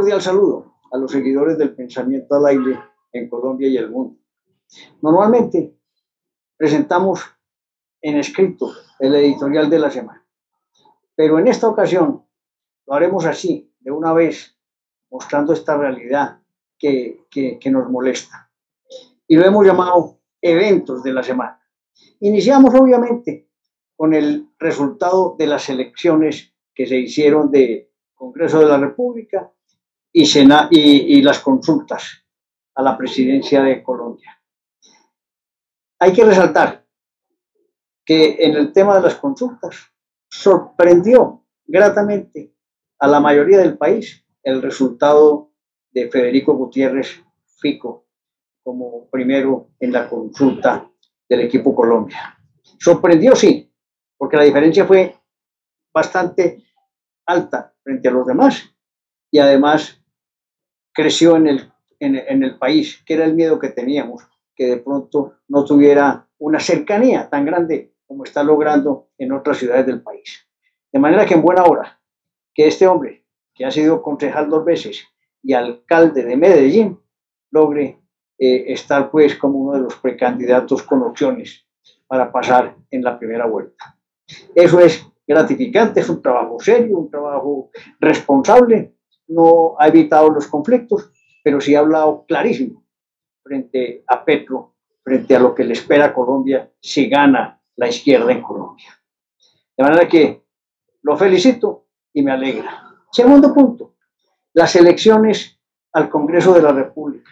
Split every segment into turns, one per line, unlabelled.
cordial saludo a los seguidores del pensamiento al aire en Colombia y el mundo. Normalmente presentamos en escrito el editorial de la semana, pero en esta ocasión lo haremos así, de una vez, mostrando esta realidad que, que nos molesta. Y lo hemos llamado eventos de la semana. Iniciamos obviamente con el resultado de las elecciones que se hicieron de Congreso de la República y, y, las consultas a la presidencia de Colombia. Hay que resaltar que en el tema de las consultas sorprendió gratamente a la mayoría del país el resultado de Federico Gutiérrez Fico como primero en la consulta del equipo Colombia. Sorprendió, sí, porque la diferencia fue bastante alta frente a los demás y además creció en el, en, el país, que era el miedo que teníamos, que de pronto no tuviera una cercanía tan grande como está logrando en otras ciudades del país. De manera que en buena hora que este hombre, que ha sido concejal dos veces y alcalde de Medellín, logre eh, estar pues como uno de los precandidatos con opciones para pasar en la primera vuelta. Eso es gratificante, es un trabajo serio, un trabajo responsable, no ha evitado los conflictos, pero sí ha hablado clarísimo frente a Petro, frente a lo que le espera a Colombia si gana la izquierda en Colombia. De manera que lo felicito y me alegra. Segundo punto, las elecciones al Congreso de la República.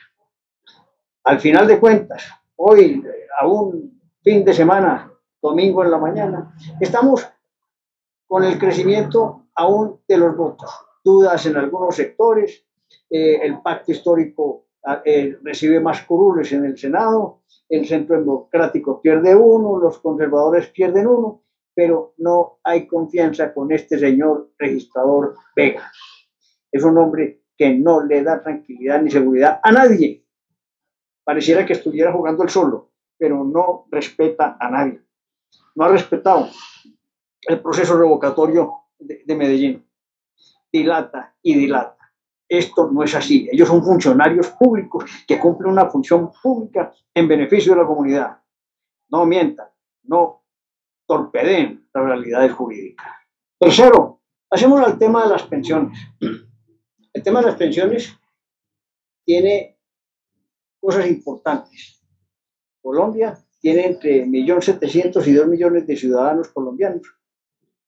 Al final de cuentas, hoy, a un fin de semana, domingo en la mañana, estamos con el crecimiento aún de los votos dudas en algunos sectores, eh, el pacto histórico ah, eh, recibe más curules en el Senado, el centro democrático pierde uno, los conservadores pierden uno, pero no hay confianza con este señor registrador Vega. Es un hombre que no le da tranquilidad ni seguridad a nadie. Pareciera que estuviera jugando el solo, pero no respeta a nadie. No ha respetado el proceso revocatorio de Medellín dilata y dilata. Esto no es así. Ellos son funcionarios públicos que cumplen una función pública en beneficio de la comunidad. No mientan, no torpeden las realidades jurídicas. Tercero, hacemos el tema de las pensiones. El tema de las pensiones tiene cosas importantes. Colombia tiene entre 1.700.000 y 2 millones de ciudadanos colombianos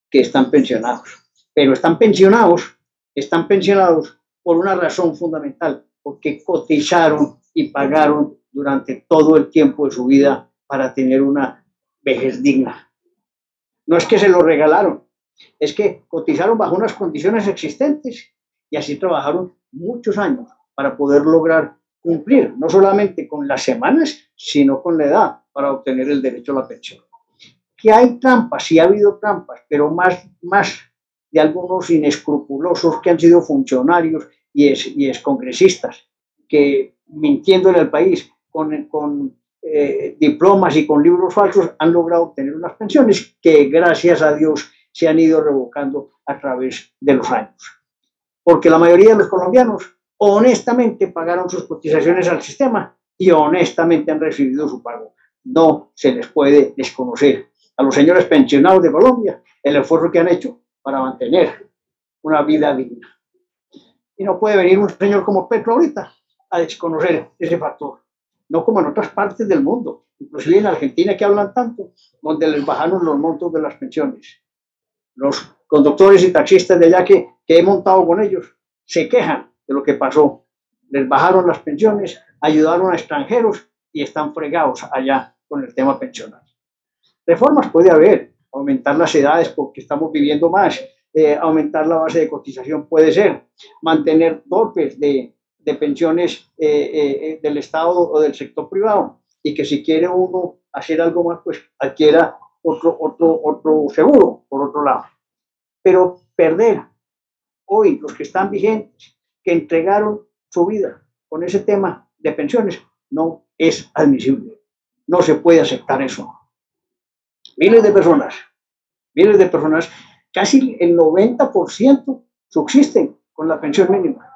que están pensionados pero están pensionados, están pensionados por una razón fundamental, porque cotizaron y pagaron durante todo el tiempo de su vida para tener una vejez digna. No es que se lo regalaron, es que cotizaron bajo unas condiciones existentes y así trabajaron muchos años para poder lograr cumplir no solamente con las semanas, sino con la edad para obtener el derecho a la pensión. Que hay trampas, sí ha habido trampas, pero más, más de algunos inescrupulosos que han sido funcionarios y, es, y excongresistas, que mintiendo en el país con, con eh, diplomas y con libros falsos han logrado obtener unas pensiones que gracias a Dios se han ido revocando a través de los años. Porque la mayoría de los colombianos honestamente pagaron sus cotizaciones al sistema y honestamente han recibido su pago. No se les puede desconocer a los señores pensionados de Colombia el esfuerzo que han hecho para mantener una vida digna. Y no puede venir un señor como Petro ahorita a desconocer ese factor, no como en otras partes del mundo, inclusive en Argentina que hablan tanto, donde les bajaron los montos de las pensiones. Los conductores y taxistas de allá que, que he montado con ellos se quejan de lo que pasó. Les bajaron las pensiones, ayudaron a extranjeros y están fregados allá con el tema pensional. Reformas puede haber, aumentar las edades porque estamos viviendo más, eh, aumentar la base de cotización puede ser, mantener topes de, pensiones eh, eh, del Estado o del sector privado y que si quiere uno hacer algo más, pues adquiera otro, otro seguro, por otro lado. Pero perder hoy los que están vigentes, que entregaron su vida con ese tema de pensiones, no es admisible. No se puede aceptar eso. Miles de personas, miles de personas, casi el 90% subsisten con la pensión mínima.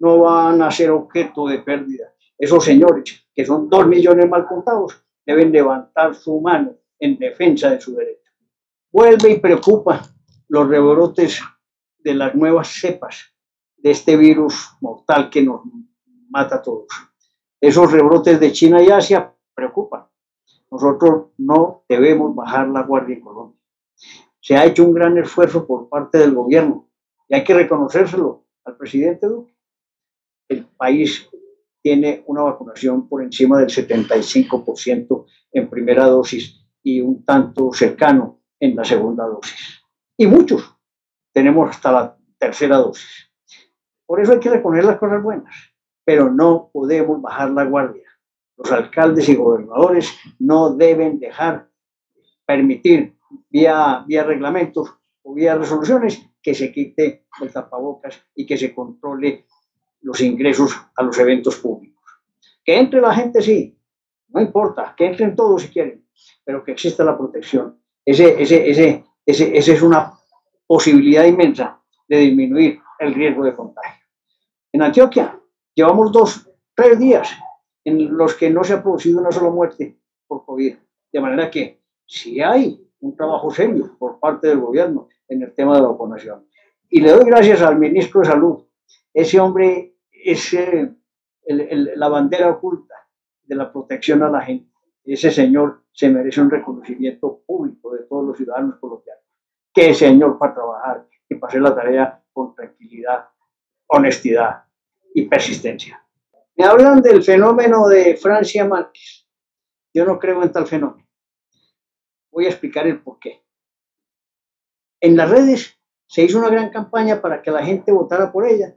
no van a ser objeto de pérdida. Esos señores, que son dos millones mal contados, deben levantar su mano en defensa de su derecho. Vuelve y preocupa los rebrotes de las nuevas cepas de este virus mortal que nos mata a todos. Esos rebrotes de China y Asia preocupan. Nosotros no debemos bajar la guardia en Colombia. Se ha hecho un gran esfuerzo por parte del gobierno y hay que reconocérselo al presidente Duque. El país tiene una vacunación por encima del 75% en primera dosis y un tanto cercano en la segunda dosis. Y muchos tenemos hasta la tercera dosis. Por eso hay que reconocer las cosas buenas, pero no podemos bajar la guardia. Los alcaldes y gobernadores no deben dejar, permitir vía, vía reglamentos o vía resoluciones que se quite el tapabocas y que se controle los ingresos a los eventos públicos. Que entre la gente, sí, no importa, que entren todos si quieren, pero que exista la protección. Ese, ese, ese, ese, esa es una posibilidad inmensa de disminuir el riesgo de contagio. En Antioquia llevamos dos, tres días en los que no se ha producido una sola muerte por COVID. De manera que si hay un trabajo serio por parte del gobierno en el tema de la vacunación. Y le doy gracias al ministro de Salud. Ese hombre es la bandera oculta de la protección a la gente. Ese señor se merece un reconocimiento público de todos los ciudadanos colombianos. Qué señor para trabajar y para hacer la tarea con tranquilidad, honestidad y persistencia. Me hablan del fenómeno de Francia Márquez. Yo no creo en tal fenómeno. Voy a explicar el por qué. En las redes se hizo una gran campaña para que la gente votara por ella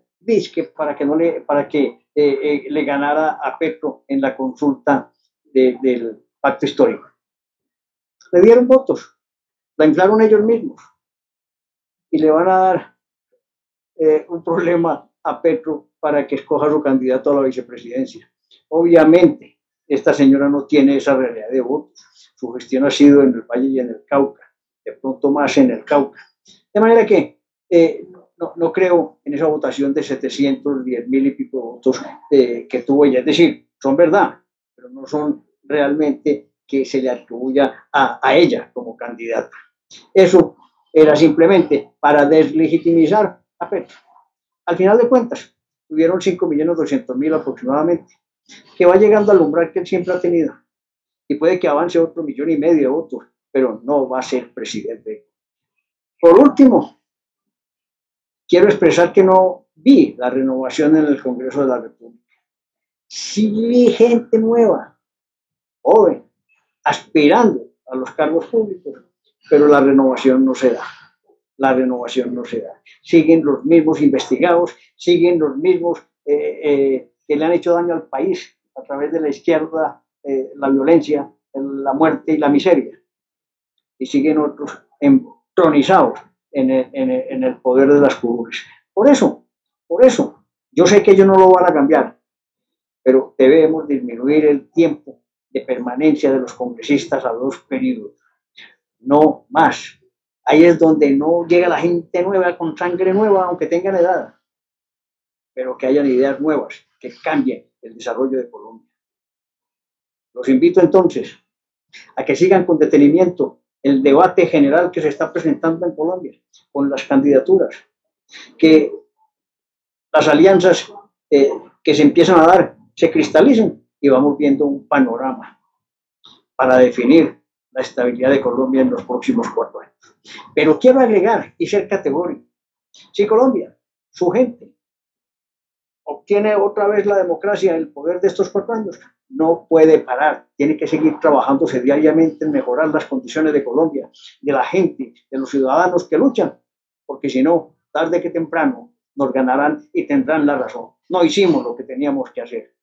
para que, no le, para que eh, eh, le ganara a Petro en la consulta del pacto histórico. Le dieron votos, la inflaron ellos mismos y le van a dar eh, un problema a Petro para que escoja su candidato a la vicepresidencia. Obviamente, esta señora no tiene esa realidad de votos. Su gestión ha sido en el Valle y en el Cauca, de pronto más en el Cauca. De manera que no, no, creo en esa votación de 710 mil y pico votos eh, que tuvo ella. Es decir, son verdad, pero no son realmente que se le atribuya a, a ella como candidata. Eso era simplemente para deslegitimizar a Petro. Al final de cuentas, tuvieron 5.200.000 aproximadamente, que va llegando al umbral que él siempre ha tenido. Y puede que avance otro millón y medio votos, pero no va a ser presidente. Por último, quiero expresar que no vi la renovación en el Congreso de la República. Sí vi gente nueva, joven, aspirando a los cargos públicos, pero la renovación no se da. La renovación no se da. Siguen los mismos investigados, siguen los mismos eh, eh, que le han hecho daño al país a través de la izquierda, eh, la violencia, la muerte y la miseria. Y siguen otros entronizados en el, poder de las curules. Por eso, por eso, yo sé que ellos no lo van a cambiar, pero debemos disminuir el tiempo de permanencia de los congresistas a dos periodos. No más. Ahí es donde no llega la gente nueva con sangre nueva, aunque tengan edad, pero que hayan ideas nuevas que cambien el desarrollo de Colombia. Los invito entonces a que sigan con detenimiento el debate general que se está presentando en Colombia con las candidaturas, que las alianzas eh, que se empiezan a dar se cristalicen y vamos viendo un panorama para definir la estabilidad de Colombia en los próximos cuatro años. Pero quiero agregar y ser categórico. Si Colombia, su gente, obtiene otra vez la democracia, el poder de estos cuatro años, no puede parar, tiene que seguir trabajándose diariamente en mejorar las condiciones de Colombia, de la gente, de los ciudadanos que luchan, porque si no, tarde que temprano nos ganarán y tendrán la razón. No hicimos lo que teníamos que hacer.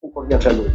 Un cordial saludo.